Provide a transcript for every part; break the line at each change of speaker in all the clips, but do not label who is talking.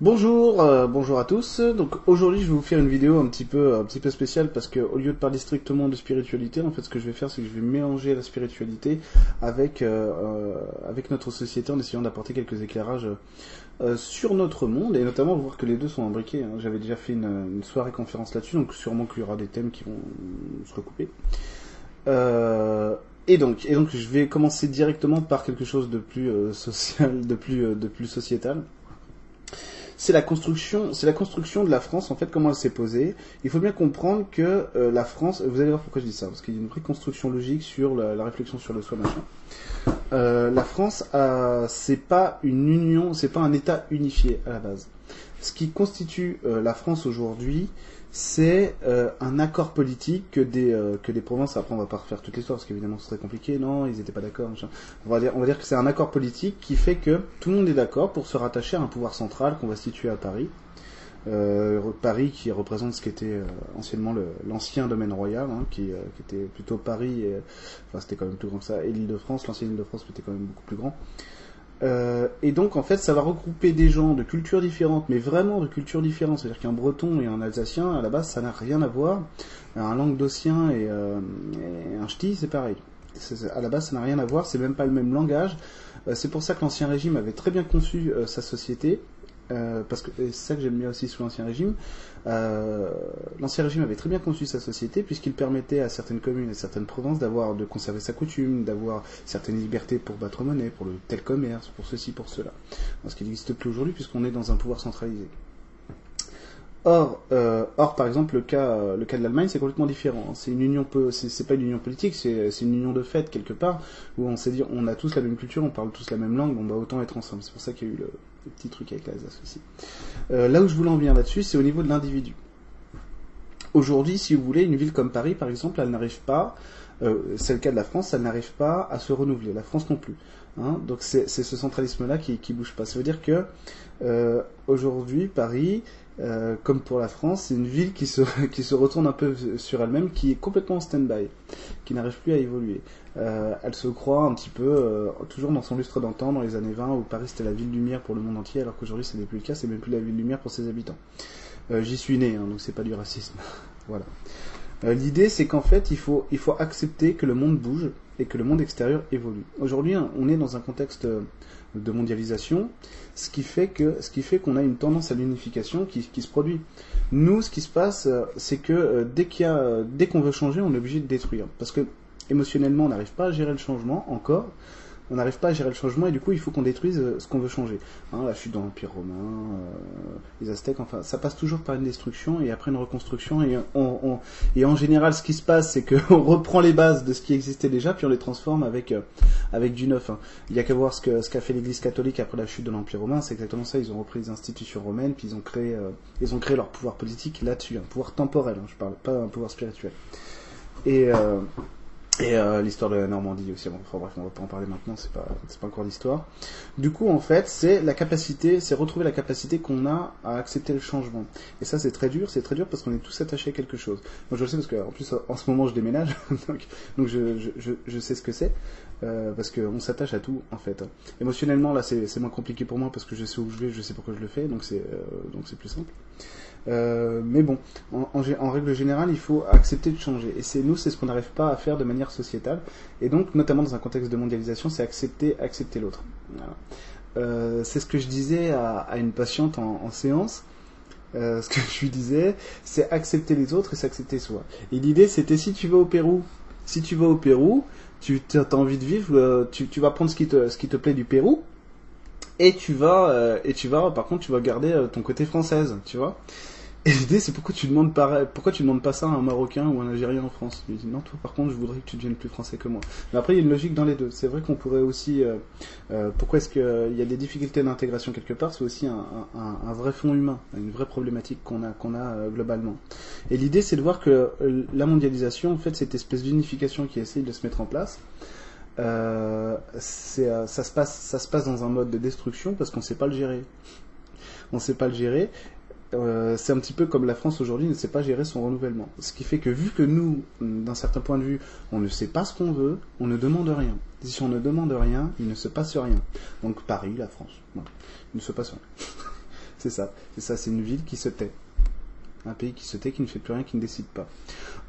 Bonjour, euh, bonjour à tous. Donc aujourd'hui, je vais vous faire une vidéo un petit peu, un petit peu spéciale parce que au lieu de parler strictement de spiritualité, en fait, ce que je vais faire, c'est que je vais mélanger la spiritualité avec euh, euh, notre société en essayant d'apporter quelques éclairages sur notre monde et notamment voir que les deux sont imbriqués. hein. J'avais déjà fait une, soirée conférence là-dessus, donc sûrement qu'il y aura des thèmes qui vont se recouper. Et donc, et donc, je vais commencer directement par quelque chose de plus social, de plus, de plus sociétal. C'est la construction, c'est la construction de la France. En fait, comment elle s'est posée. Il faut bien comprendre que euh, la France. Vous allez voir pourquoi je dis ça, parce qu'il y a une vraie construction logique sur la, la réflexion sur le soi, machin. Euh, la France, c'est pas une union, c'est pas un État unifié à la base. Ce qui constitue euh, la France aujourd'hui, c'est euh, un accord politique que des euh, que des provinces. Après, on va pas refaire toute l'histoire parce qu'évidemment, ce serait compliqué. Non, ils étaient pas d'accord. On va dire, on va dire que c'est un accord politique qui fait que tout le monde est d'accord pour se rattacher à un pouvoir central qu'on va situer à Paris. Euh, Paris qui représente ce qui était euh, anciennement l'ancien domaine royal, hein, qui, euh, qui était plutôt Paris, et, enfin c'était quand même plus grand que ça, et l'Île-de-France, l'ancienne Île-de-France était quand même beaucoup plus grand. Euh, et donc en fait ça va regrouper des gens de cultures différentes, mais vraiment de cultures différentes, c'est-à-dire qu'un breton et un alsacien, à la base ça n'a rien à voir, un languedocien et, euh, et un ch'ti c'est pareil. À la base ça n'a rien à voir, c'est même pas le même langage. Euh, c'est pour ça que l'ancien régime avait très bien conçu sa société, euh, parce que c'est ça que j'aime bien aussi sous l'ancien régime. Euh, l'ancien régime avait très bien conçu sa société puisqu'il permettait à certaines communes et certaines provinces d'avoir de conserver sa coutume, d'avoir certaines libertés pour battre monnaie, pour le tel commerce, pour ceci, pour cela. Ce qui n'existe plus aujourd'hui puisqu'on est dans un pouvoir centralisé. Or, euh, or, par exemple, le cas, le cas de l'Allemagne, c'est complètement différent. hein. C'est une union, c'est pas une union politique, c'est une union de fait quelque part où on s'est dit, on a tous la même culture, on parle tous la même langue, bon bah autant être ensemble. C'est pour ça qu'il y a eu le, le petit truc avec l'Alsace aussi. Euh, là où je voulais en venir là-dessus, c'est au niveau de l'individu. Aujourd'hui, si vous voulez, une ville comme Paris, par exemple, elle n'arrive pas, euh, c'est le cas de la France, elle n'arrive pas à se renouveler. La France non plus. Hein Donc c'est c'est ce centralisme-là qui, qui bouge pas. Ça veut dire que euh, aujourd'hui, Paris, euh, comme pour la France, c'est une ville qui se, qui se retourne un peu sur elle-même, qui est complètement en stand-by, qui n'arrive plus à évoluer. Euh, elle se croit un petit peu euh, toujours dans son lustre d'antan, dans les années 20, où Paris c'était la ville lumière pour le monde entier, alors qu'aujourd'hui ce n'est plus le cas, c'est même plus la ville lumière pour ses habitants. J'y suis né, hein, donc c'est pas du racisme. voilà. Euh, L'idée c'est qu'en fait il faut, accepter que le monde bouge et que le monde extérieur évolue. Aujourd'hui hein, on est dans un contexte euh, de mondialisation, ce qui fait qu'on a une tendance à l'unification qui, se produit. Nous, ce qui se passe, euh, c'est que dès qu'il y a, dès qu'on veut changer, on est obligé de détruire, parce que émotionnellement, on n'arrive pas à gérer le changement encore. On n'arrive pas à gérer le changement et du coup, il faut qu'on détruise euh, ce qu'on veut changer. Hein, la chute dans l'Empire romain, euh, les Aztèques, enfin, ça passe toujours par une destruction et après une reconstruction. Et, en général, ce qui se passe, c'est qu'on reprend les bases de ce qui existait déjà, puis on les transforme avec, euh, avec du neuf. hein. Il y a qu'à voir ce que ce qu'a fait l'Église catholique après la chute de l'Empire romain, c'est exactement ça. Ils ont repris les institutions romaines, puis ils ont créé, ils ont créé leur pouvoir politique là-dessus, un pouvoir temporel. hein, je parle pas un pouvoir spirituel. Et euh, l'histoire de la Normandie aussi. Bref, on va pas en parler maintenant. C'est pas pas encore l'histoire. Du coup, en fait, c'est la capacité, c'est retrouver la capacité qu'on a à accepter le changement. Et ça, c'est très dur. C'est très dur parce qu'on est tous attachés à quelque chose. Moi, je le sais parce que plus, en ce moment, je déménage, donc, je sais ce que c'est. Euh, parce qu'on s'attache à tout en fait. Émotionnellement là c'est moins compliqué pour moi parce que je sais où je vais, je sais pourquoi je le fais, donc c'est euh, donc plus simple. Euh, mais bon, en, règle générale, il faut accepter de changer. Et c'est nous, c'est ce qu'on n'arrive pas à faire de manière sociétale. Et donc, notamment dans un contexte de mondialisation, c'est accepter, accepter l'autre. C'est ce que je disais à, une patiente en, séance. Ce que je lui disais, c'est accepter les autres et s'accepter soi. Et l'idée, c'était si tu vas au Pérou, si tu vas au Pérou, tu as envie de vivre, euh, tu, tu vas prendre ce qui te, ce qui te plaît du Pérou, et tu vas, euh, et tu vas, par contre, tu vas garder euh, ton côté française, tu vois. Et l'idée, c'est pourquoi tu demandes demandes pas ça à un Marocain ou un Algérien en France? Il dit non, toi, par contre, je voudrais que tu deviennes plus français que moi. Mais après, il y a une logique dans les deux. C'est vrai qu'on pourrait aussi, euh, euh, pourquoi est-ce qu'il y a des difficultés d'intégration quelque part, c'est aussi un, vrai fond humain, une vraie problématique qu'on a, euh, globalement. Et l'idée, c'est de voir que euh, la mondialisation, en fait, cette espèce d'unification qui essaye de se mettre en place, euh, euh, ça, se passe, ça se passe dans un mode de destruction parce qu'on ne sait pas le gérer. On ne sait pas le gérer. Euh, c'est un petit peu comme la France aujourd'hui ne sait pas gérer son renouvellement. Ce qui fait que vu que nous, d'un certain point de vue, on ne sait pas ce qu'on veut, on ne demande rien. Si on ne demande rien, il ne se passe rien. Donc Paris, la France, il ne se passe rien. C'est ça. C'est ça, c'est une ville qui se tait. Un pays qui se tait, qui ne fait plus rien, qui ne décide pas.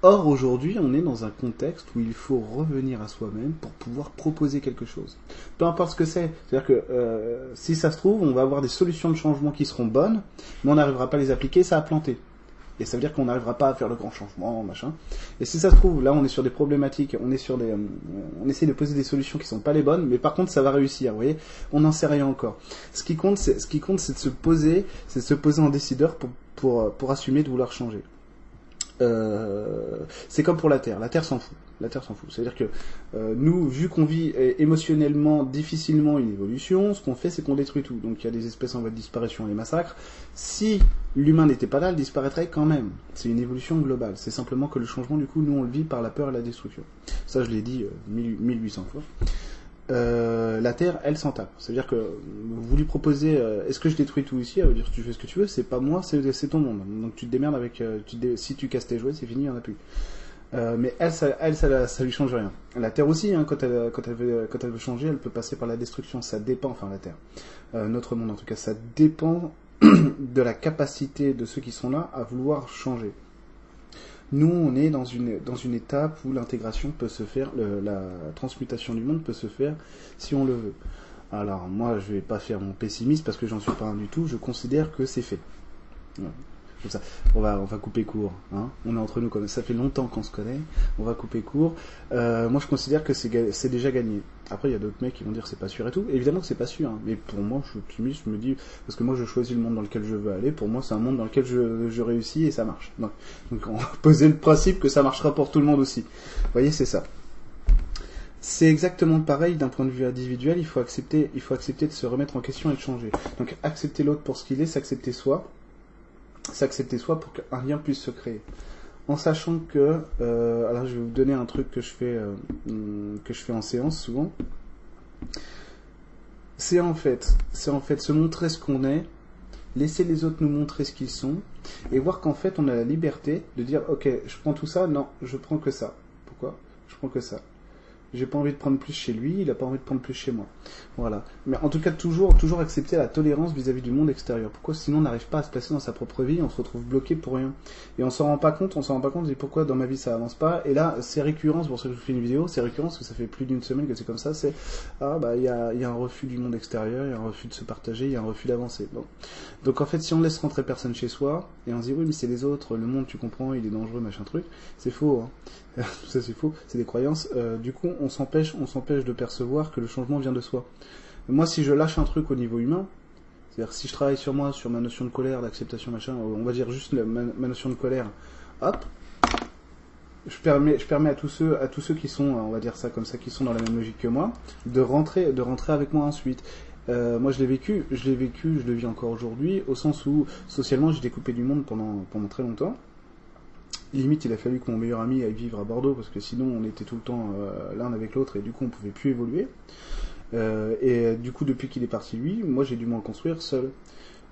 Or, aujourd'hui, on est dans un contexte où il faut revenir à soi-même pour pouvoir proposer quelque chose. Peu importe ce que c'est. C'est-à-dire que euh, si ça se trouve, on va avoir des solutions de changement qui seront bonnes, mais on n'arrivera pas à les appliquer, ça a planté. Et ça veut dire qu'on n'arrivera pas à faire le grand changement, machin. Et si ça se trouve, là, on est sur des problématiques, on est sur des, on essaie de poser des solutions qui sont pas les bonnes, mais par contre, ça va réussir. Vous voyez, on n'en sait rien encore. Ce qui compte, c'est, ce qui compte, c'est de se poser, c'est de se poser en décideur pour, pour, pour assumer de vouloir changer. Euh, c'est comme pour la Terre. La Terre s'en fout. La Terre s'en fout. C'est-à-dire que euh, nous, vu qu'on vit émotionnellement difficilement une évolution, ce qu'on fait, c'est qu'on détruit tout. Donc il y a des espèces en voie de disparition, les massacres. Si l'humain n'était pas là, il disparaîtrait quand même. C'est une évolution globale. C'est simplement que le changement, du coup, nous, on le vit par la peur et la destruction. Ça, je l'ai dit 1800 fois. Euh, la Terre, elle s'en tape. C'est-à-dire que vous lui proposez, euh, est-ce que je détruis tout ici? Elle va dire, tu fais ce que tu veux, c'est pas moi, c'est ton monde. Donc tu te démerdes avec, euh, si tu casses tes jouets, c'est fini, il n'y en a plus. mais elle, ça, elle, ça, lui change rien. La Terre aussi, hein, quand, elle veut, quand elle veut changer, elle peut passer par la destruction. Ça dépend, enfin la Terre, notre monde en tout cas, ça dépend de la capacité de ceux qui sont là à vouloir changer. Nous, on est dans une, dans une étape où l'intégration peut se faire, la transmutation du monde peut se faire si on le veut. Alors, moi, je vais pas faire mon pessimiste parce que j'en suis pas un du tout. Je considère que c'est fait. On va, on va couper court. Hein. On est entre nous, comme ça fait longtemps qu'on se connaît. On va couper court. Euh, moi, je considère que c'est déjà gagné. Après, il y a d'autres mecs qui vont dire c'est pas sûr et tout. Évidemment que c'est pas sûr, hein. mais pour moi, je suis optimiste. Je me dis parce que moi, je choisis le monde dans lequel je veux aller. Pour moi, c'est un monde dans lequel je, je réussis et ça marche. Donc, on va poser le principe que ça marchera pour tout le monde aussi. Vous voyez, c'est ça. C'est exactement pareil d'un point de vue individuel. Il faut accepter, il faut accepter de se remettre en question et de changer. Donc, accepter l'autre pour ce qu'il est, s'accepter soi, s'accepter soi pour qu'un lien puisse se créer en sachant que, euh, alors je vais vous donner un truc que je fais, euh, que je fais en séance souvent. C'est en fait, c'est en fait se montrer ce qu'on est, laisser les autres nous montrer ce qu'ils sont, et voir qu'en fait on a la liberté de dire, ok, je prends tout ça, non, je prends que ça. Pourquoi? Je prends que ça j'ai pas envie de prendre plus chez lui, il a pas envie de prendre plus chez moi. Voilà. Mais en tout cas, toujours, toujours accepter la tolérance vis-à-vis du monde extérieur. Pourquoi sinon on n'arrive pas à se placer dans sa propre vie, on se retrouve bloqué pour rien? Et on s'en rend pas compte, on s'en rend pas compte, et pourquoi dans ma vie ça avance pas? Et là, c'est récurrent, c'est pour ça que je fais une vidéo, c'est récurrent parce que ça fait plus d'une semaine que c'est comme ça, c'est, ah bah, il y a, y a un refus du monde extérieur, il y a un refus de se partager, il y a un refus d'avancer. Bon. Donc en fait, si on laisse rentrer personne chez soi, et on se dit, oui, mais c'est les autres, le monde, tu comprends, il est dangereux, machin truc, c'est faux, hein. Tout ça c'est faux, c'est des croyances. Euh, du coup, on s'empêche, on s'empêche de percevoir que le changement vient de soi. Moi, si je lâche un truc au niveau humain, c'est-à-dire si je travaille sur moi, sur ma notion de colère, d'acceptation, machin, on va dire juste ma, notion de colère, hop, je permets, je permets à tous ceux, à tous ceux qui sont, on va dire ça comme ça, qui sont dans la même logique que moi, de rentrer, de rentrer avec moi ensuite. Euh, moi, je l'ai vécu, je l'ai vécu, je le vis encore aujourd'hui, au sens où socialement, j'ai découpé du monde pendant pendant très longtemps limite, il a fallu que mon meilleur ami aille vivre à Bordeaux parce que sinon on était tout le temps euh, l'un avec l'autre et du coup on pouvait plus évoluer. Euh, et du coup, depuis qu'il est parti lui, moi j'ai dû me reconstruire seul.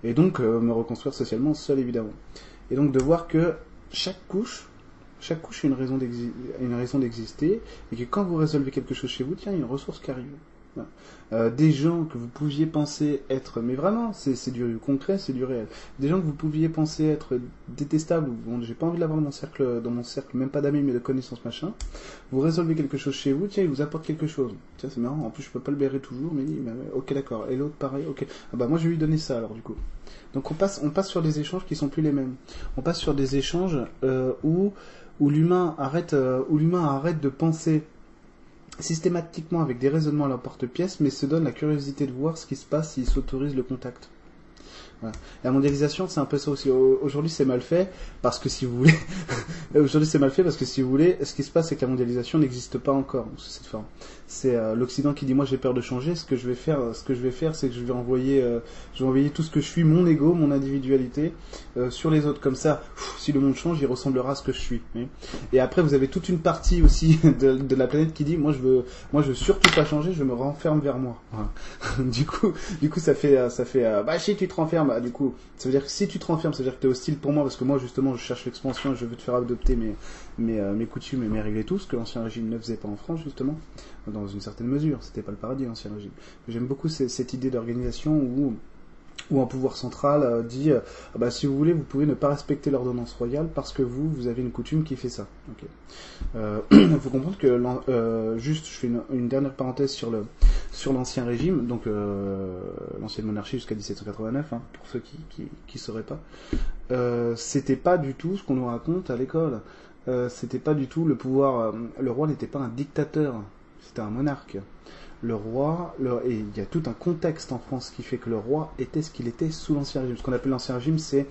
Et donc euh, me reconstruire socialement seul évidemment. Et donc de voir que chaque couche, chaque couche a une raison d'exister et que quand vous résolvez quelque chose chez vous, tiens, il y a une ressource qui arrive. Euh, des gens que vous pouviez penser être, mais vraiment, c'est du concret, c'est du réel. Des gens que vous pouviez penser être détestables, ou bon, j'ai pas envie de l'avoir dans mon cercle, dans mon cercle, même pas d'amis, mais de connaissances, machin. Vous résolvez quelque chose chez vous, tiens, il vous apporte quelque chose. Tiens, c'est marrant. En plus, je peux pas le bérer toujours, mais, mais ok, d'accord. Et l'autre, pareil, ok. Ah bah moi, je vais lui donner ça alors du coup. Donc on passe, on passe sur des échanges qui sont plus les mêmes. On passe sur des échanges euh, où où l'humain arrête, euh, où l'humain arrête de penser systématiquement avec des raisonnements à la porte-pièce, mais se donne la curiosité de voir ce qui se passe s'il s'autorise le contact. La mondialisation, c'est un peu ça aussi. Aujourd'hui, c'est mal fait parce que si vous voulez, aujourd'hui, c'est mal fait parce que si vous voulez, ce qui se passe, c'est que la mondialisation n'existe pas encore sous cette forme. C'est euh, l'Occident qui dit moi j'ai peur de changer. Ce que je vais faire, ce que je vais faire, c'est que je vais envoyer, euh, je vais envoyer tout ce que je suis, mon ego, mon individualité, euh, sur les autres. Comme ça, si le monde change, il ressemblera à ce que je suis. Et après, vous avez toute une partie aussi de, la planète qui dit moi je veux, moi je veux surtout pas changer, je me renferme vers moi. du coup, du coup, ça fait, ça fait, bah si tu te renfermes bah, du coup, ça veut dire que si tu te renfermes, ça veut dire que tu es hostile pour moi, parce que moi, justement, je cherche l'expansion, je veux te faire adopter mes, mes, euh, mes coutumes et mes règles et tout, ce que l'ancien régime ne faisait pas en France, justement, dans une certaine mesure. C'était pas le paradis, l'ancien régime. J'aime beaucoup cette idée d'organisation où un pouvoir central euh, dit euh, ah bah, si vous voulez, vous pouvez ne pas respecter l'ordonnance royale parce que vous, vous avez une coutume qui fait ça. Il faut comprendre que, juste, je fais une, dernière parenthèse sur l'ancien régime, donc l'ancienne monarchie jusqu'à 1789, hein, pour ceux qui qui, qui sauraient pas. C'était pas du tout ce qu'on nous raconte à l'école. C'était pas du tout le pouvoir. le roi n'était pas un dictateur, c'était un monarque le roi, et il y a tout un contexte en France qui fait que le roi était ce qu'il était sous l'Ancien Régime. Ce qu'on appelle l'Ancien Régime, c'est,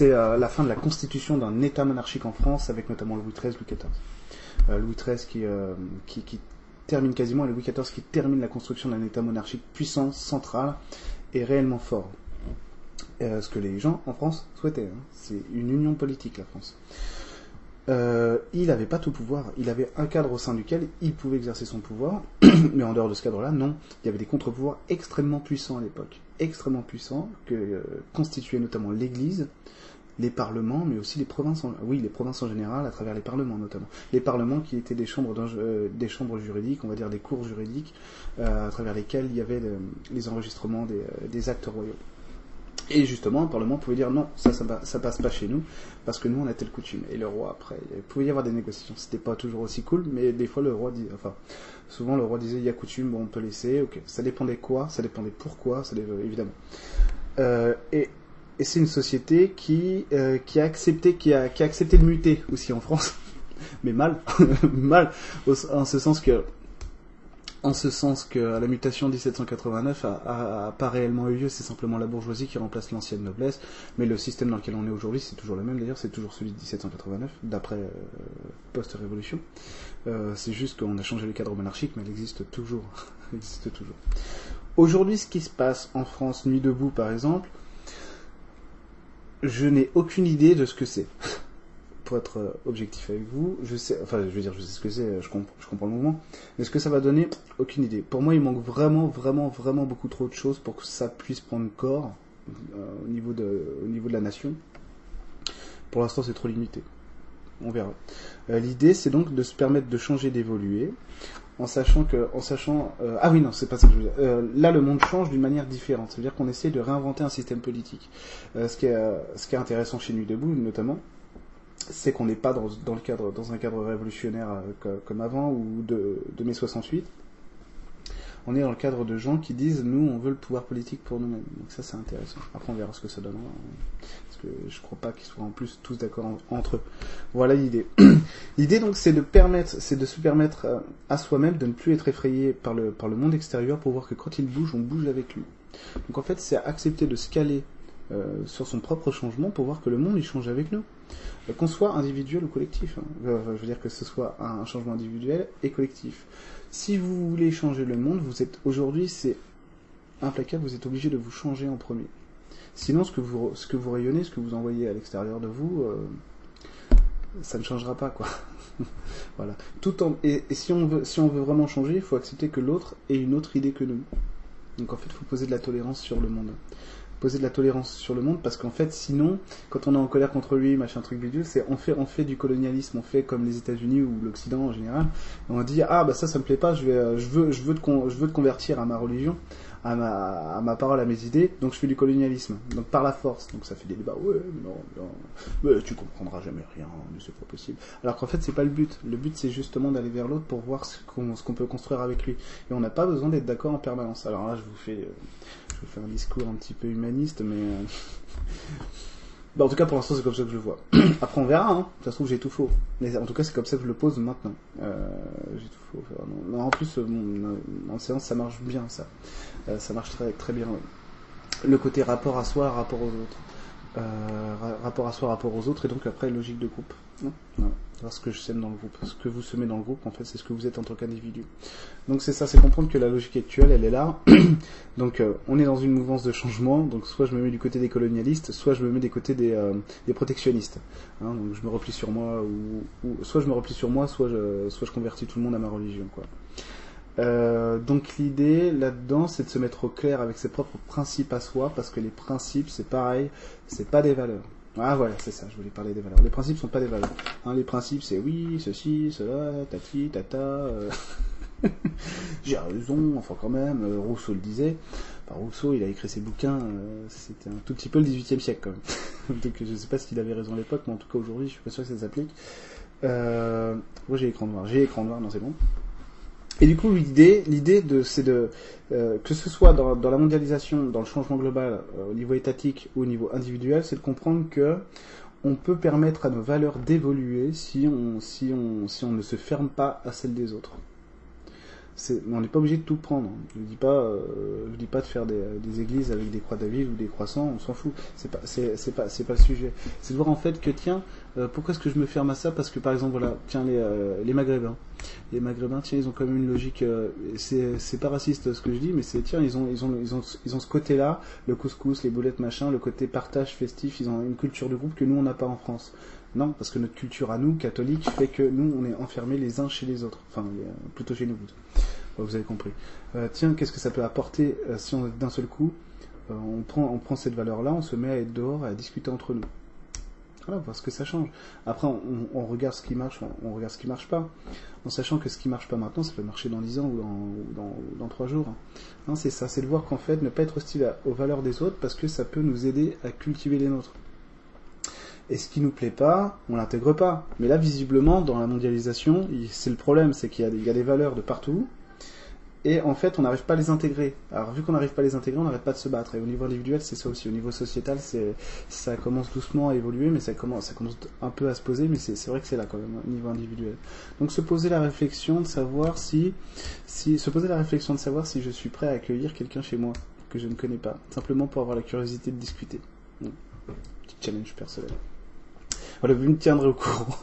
euh, la fin de la constitution d'un État monarchique en France, avec notamment Louis XIII, Louis XIV. Euh, Louis XIII euh, qui, termine quasiment, Louis XIV qui termine la construction d'un État monarchique puissant, central et réellement fort. ce que les gens en France souhaitaient. Hein. C'est une union politique, la France. Euh, il n'avait pas tout pouvoir. Il avait un cadre au sein duquel il pouvait exercer son pouvoir, mais en dehors de ce cadre-là, non. Il y avait des contre-pouvoirs extrêmement puissants à l'époque, extrêmement puissants, que euh, constituaient notamment l'Église, les parlements, mais aussi les provinces. En, oui, les provinces général, à travers les parlements notamment. Les parlements qui étaient des chambres, euh, des chambres juridiques, on va dire des cours juridiques, à travers lesquels il y avait les enregistrements des actes royaux. Et justement, le Parlement pouvait dire non, ça, ça, passe pas chez nous, parce que nous, on a telle coutume. Et le roi, après, il pouvait y avoir des négociations. C'était pas toujours aussi cool, mais des fois, le roi dit, enfin, souvent, le roi disait, il y a coutume, bon, on peut laisser, ok. Ça dépendait quoi, ça dépendait pourquoi, ça dépendait, évidemment. Euh, et, c'est une société qui, euh, a accepté, qui a accepté de muter aussi en France. mais mal, mal, en ce sens que en ce sens que la mutation 1789 a, pas réellement eu lieu, c'est simplement la bourgeoisie qui remplace l'ancienne noblesse, mais le système dans lequel on est aujourd'hui, c'est toujours le même d'ailleurs, c'est toujours celui de 1789, d'après euh, post-révolution. Euh, c'est juste qu'on a changé le cadre monarchique, mais elle existe toujours. existe toujours. Aujourd'hui, ce qui se passe en France, Nuit debout par exemple, je n'ai aucune idée de ce que c'est. pour être euh, objectif avec vous, je sais, enfin, je veux dire, je sais ce que c'est, je, comprends le mouvement, mais ce que ça va donner, aucune idée? Pour moi, il manque vraiment, vraiment, vraiment beaucoup trop de choses pour que ça puisse prendre corps euh, au, niveau de, au niveau de la nation. Pour l'instant, c'est trop limité. On verra. Euh, l'idée, c'est donc de se permettre de changer, d'évoluer, en sachant que, en sachant, ah oui, non, c'est pas ça que je veux dire. là, le monde change d'une manière différente. C'est-à-dire qu'on essaie de réinventer un système politique. ce qui est, ce qui est intéressant chez Nuit debout, notamment, c'est qu'on n'est pas dans, le cadre, dans un cadre révolutionnaire euh, comme avant ou de, mai 68. On est dans le cadre de gens qui disent nous on veut le pouvoir politique pour nous-mêmes. Donc ça c'est intéressant. Après on verra ce que ça donnera. Parce que je crois pas qu'ils soient en plus tous d'accord entre eux. Voilà l'idée. l'idée donc c'est de permettre, c'est de se permettre euh, à soi-même de ne plus être effrayé par le, par le monde extérieur pour voir que quand il bouge, on bouge avec lui. Donc en fait c'est accepter de se caler euh, sur son propre changement pour voir que le monde il change avec nous. Euh, qu'on soit individuel ou collectif. Hein. Euh, je veux dire que ce soit un changement individuel et collectif. Si vous voulez changer le monde, vous êtes aujourd'hui, c'est implacable, vous êtes obligé de vous changer en premier. Sinon, ce que vous, ce que vous rayonnez, ce que vous envoyez à l'extérieur de vous, ça ne changera pas, quoi. voilà. Tout en, et, si on veut, si on veut vraiment changer, il faut accepter que l'autre ait une autre idée que nous. Donc en fait, il faut poser de la tolérance sur le monde poser de la tolérance sur le monde parce qu'en fait sinon quand on est en colère contre lui machin truc bidule c'est on fait on fait du colonialisme on fait comme les États-Unis ou l'Occident en général on dit ah bah ça ça me plaît pas je vais euh, je veux je veux te je veux te convertir à ma religion à ma, à ma parole, à mes idées, donc je fais du colonialisme, donc par la force, donc ça fait des débats, ouais, non, non, mais tu comprendras jamais rien, mais c'est pas possible. Alors qu'en fait, c'est pas le but. Le but, c'est justement d'aller vers l'autre pour voir ce qu'on, ce qu'on peut construire avec lui. Et on n'a pas besoin d'être d'accord en permanence. Alors là, je vous fais, je vous fais un discours un petit peu humaniste, mais euh, bah, en tout cas, pour l'instant, c'est comme ça que je le vois. Après, on verra, hein. Ça se trouve, j'ai tout faux. Mais en tout cas, c'est comme ça que je le pose maintenant. Euh, j'ai tout faux. en plus, euh, en séance, ça marche bien, ça. Ça marche très, très bien. Le côté rapport à soi, rapport aux autres. Rapport à soi, rapport aux autres, et donc après, logique de groupe. Voilà ce que je sème dans le groupe. Ce que vous semez dans le groupe, en fait, c'est ce que vous êtes en tant qu'individu. Donc c'est ça, c'est comprendre que la logique actuelle, elle est là. donc euh, on est dans une mouvance de changement. Donc soit je me mets du côté des colonialistes, soit je me mets des côtés des, euh, protectionnistes. Hein, donc je me replie sur moi, ou, soit je me replie sur moi, soit je, convertis tout le monde à ma religion. Euh, donc l'idée là-dedans, c'est de se mettre au clair avec ses propres principes à soi, parce que les principes, c'est pareil, c'est pas des valeurs. Ah voilà, c'est ça, je voulais parler des valeurs. Les principes sont pas des valeurs. Hein, les principes, c'est oui, ceci, cela, tati, tata. Euh... J'ai raison, enfin quand même, euh, Rousseau le disait. Rousseau, il a écrit ses bouquins, euh, c'était un tout petit peu le 18e siècle quand même. Donc je sais pas s'il avait raison à l'époque, mais en tout cas aujourd'hui, je suis pas sûr que ça s'applique. Moi j'ai écran noir, j'ai écran noir, non c'est bon. Et du coup, l'idée, l'idée de, c'est de euh, que ce soit dans, la mondialisation, dans le changement global, euh, au niveau étatique ou au niveau individuel, c'est de comprendre que on peut permettre à nos valeurs d'évoluer si on, si on, si on ne se ferme pas à celles des autres on n'est pas obligé de tout prendre. Je dis pas, euh, dis pas de faire des, des, églises avec des croix David ou des croissants, on s'en fout. C'est pas, c'est, pas, c'est pas le sujet. C'est de voir en fait que tiens, euh, pourquoi est-ce que je me ferme à ça? Parce que par exemple voilà, tiens les, euh, les Maghrébins, les Maghrébins, tiens ils ont quand même une logique. c'est, c'est pas raciste ce que je dis, mais c'est tiens ils ont, ils ont, ils ont, ils ont ce côté-là, le couscous, les boulettes machin, le côté partage festif. Ils ont une culture de groupe que nous on n'a pas en France. Non, parce que notre culture à nous, catholique, fait que nous, on est enfermés les uns chez les autres. Enfin, plutôt chez nous. vous avez compris. Euh, tiens, qu'est-ce que ça peut apporter euh, si on d'un seul coup, euh, on, prend, on prend cette valeur-là, on se met à être dehors à discuter entre nous? Voilà, voir ce que ça change. Après, on, regarde ce qui marche, on, regarde ce qui marche pas, en sachant que ce qui marche pas maintenant, ça peut marcher dans 10 ans ou dans, dans, 3 jours. C'est ça, c'est de voir qu'en fait, ne pas être hostile aux valeurs des autres parce que ça peut nous aider à cultiver les nôtres. Et ce qui nous plaît pas, on l'intègre pas. Mais là, visiblement, dans la mondialisation, c'est le problème, c'est qu'il y, a des valeurs de partout, et en fait, on n'arrive pas à les intégrer. Alors, vu qu'on n'arrive pas à les intégrer, on n'arrête pas de se battre. Et au niveau individuel, c'est ça aussi. Au niveau sociétal, ça commence doucement à évoluer, mais ça commence, ça commence un peu à se poser, mais c'est, vrai que c'est là quand même, au niveau individuel. Donc, se poser la réflexion de savoir si, si, se poser la réflexion de savoir si je suis prêt à accueillir quelqu'un chez moi que je ne connais pas, simplement pour avoir la curiosité de discuter. Petit challenge personnel. Voilà, vous me tiendrez au courant.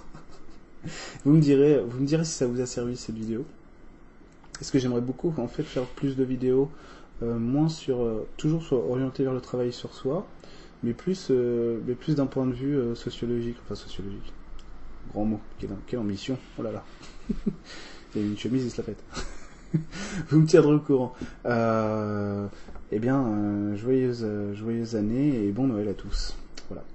vous me direz, vous me direz si ça vous a servi cette vidéo. Est-ce que j'aimerais beaucoup en fait faire plus de vidéos, euh, moins sur, euh, toujours sur, orienté vers le travail sur soi, mais plus, euh, mais plus d'un point de vue sociologique, enfin sociologique. Grand mot, quelle, ambition, oh là là. il y a une chemise, il se la pète. vous me tiendrez au courant. eh bien, joyeuse, joyeuse année et bon Noël à tous. Voilà.